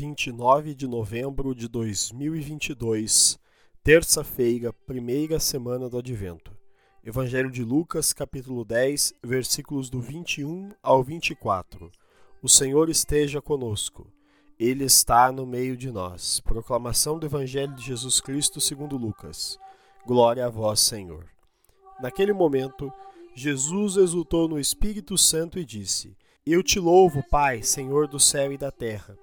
29 de novembro de 2022, terça-feira, primeira semana do Advento. Evangelho de Lucas, capítulo 10, versículos do 21 ao 24. O Senhor esteja conosco. Ele está no meio de nós. Proclamação do Evangelho de Jesus Cristo segundo Lucas. Glória a vós, Senhor. Naquele momento, Jesus exultou no Espírito Santo e disse: Eu te louvo, Pai, Senhor do céu e da terra,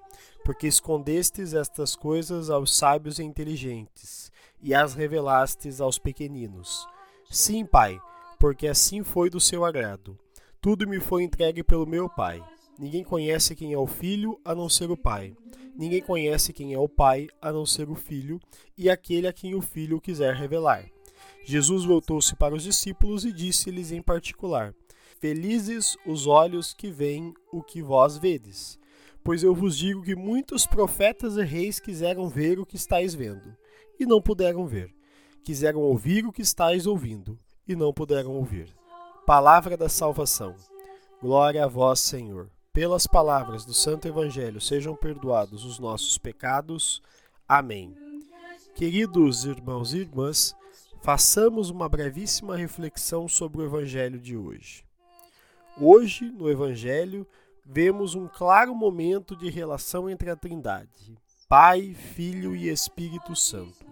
porque escondestes estas coisas aos sábios e inteligentes e as revelastes aos pequeninos. Sim, Pai, porque assim foi do seu agrado. Tudo me foi entregue pelo meu Pai. Ninguém conhece quem é o Filho a não ser o Pai. Ninguém conhece quem é o Pai a não ser o Filho e aquele a quem o Filho quiser revelar. Jesus voltou-se para os discípulos e disse-lhes em particular: Felizes os olhos que veem o que vós vedes. Pois eu vos digo que muitos profetas e reis quiseram ver o que estáis vendo, e não puderam ver quiseram ouvir o que estáis ouvindo e não puderam ouvir. Palavra da salvação. Glória a vós, Senhor. Pelas palavras do Santo Evangelho sejam perdoados os nossos pecados. Amém. Queridos irmãos e irmãs, façamos uma brevíssima reflexão sobre o Evangelho de hoje. Hoje, no Evangelho, vemos um claro momento de relação entre a Trindade, Pai, Filho e Espírito Santo.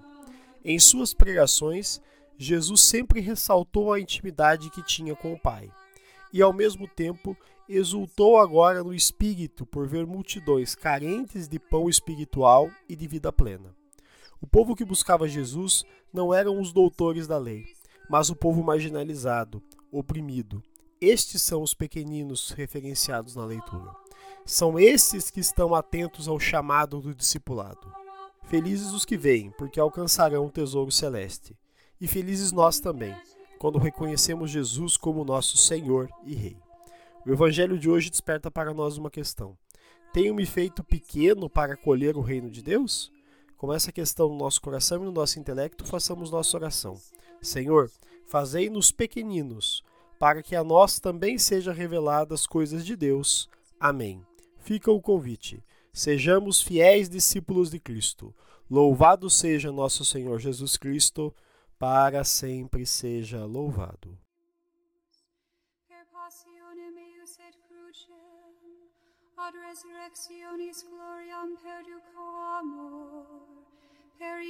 Em suas pregações, Jesus sempre ressaltou a intimidade que tinha com o Pai, e ao mesmo tempo exultou agora no espírito por ver multidões carentes de pão espiritual e de vida plena. O povo que buscava Jesus não eram os doutores da lei, mas o povo marginalizado, oprimido. Estes são os pequeninos referenciados na leitura. São esses que estão atentos ao chamado do discipulado. Felizes os que veem, porque alcançarão o tesouro celeste. E felizes nós também, quando reconhecemos Jesus como nosso Senhor e Rei. O Evangelho de hoje desperta para nós uma questão: Tenho me feito pequeno para acolher o reino de Deus? Com essa questão no nosso coração e no nosso intelecto, façamos nossa oração. Senhor, fazei-nos pequeninos, para que a nós também sejam reveladas as coisas de Deus. Amém. Fica o convite. Sejamos fiéis discípulos de Cristo. Louvado seja nosso Senhor Jesus Cristo, para sempre seja louvado. Ad resurrectionis gloriam perduco amor, per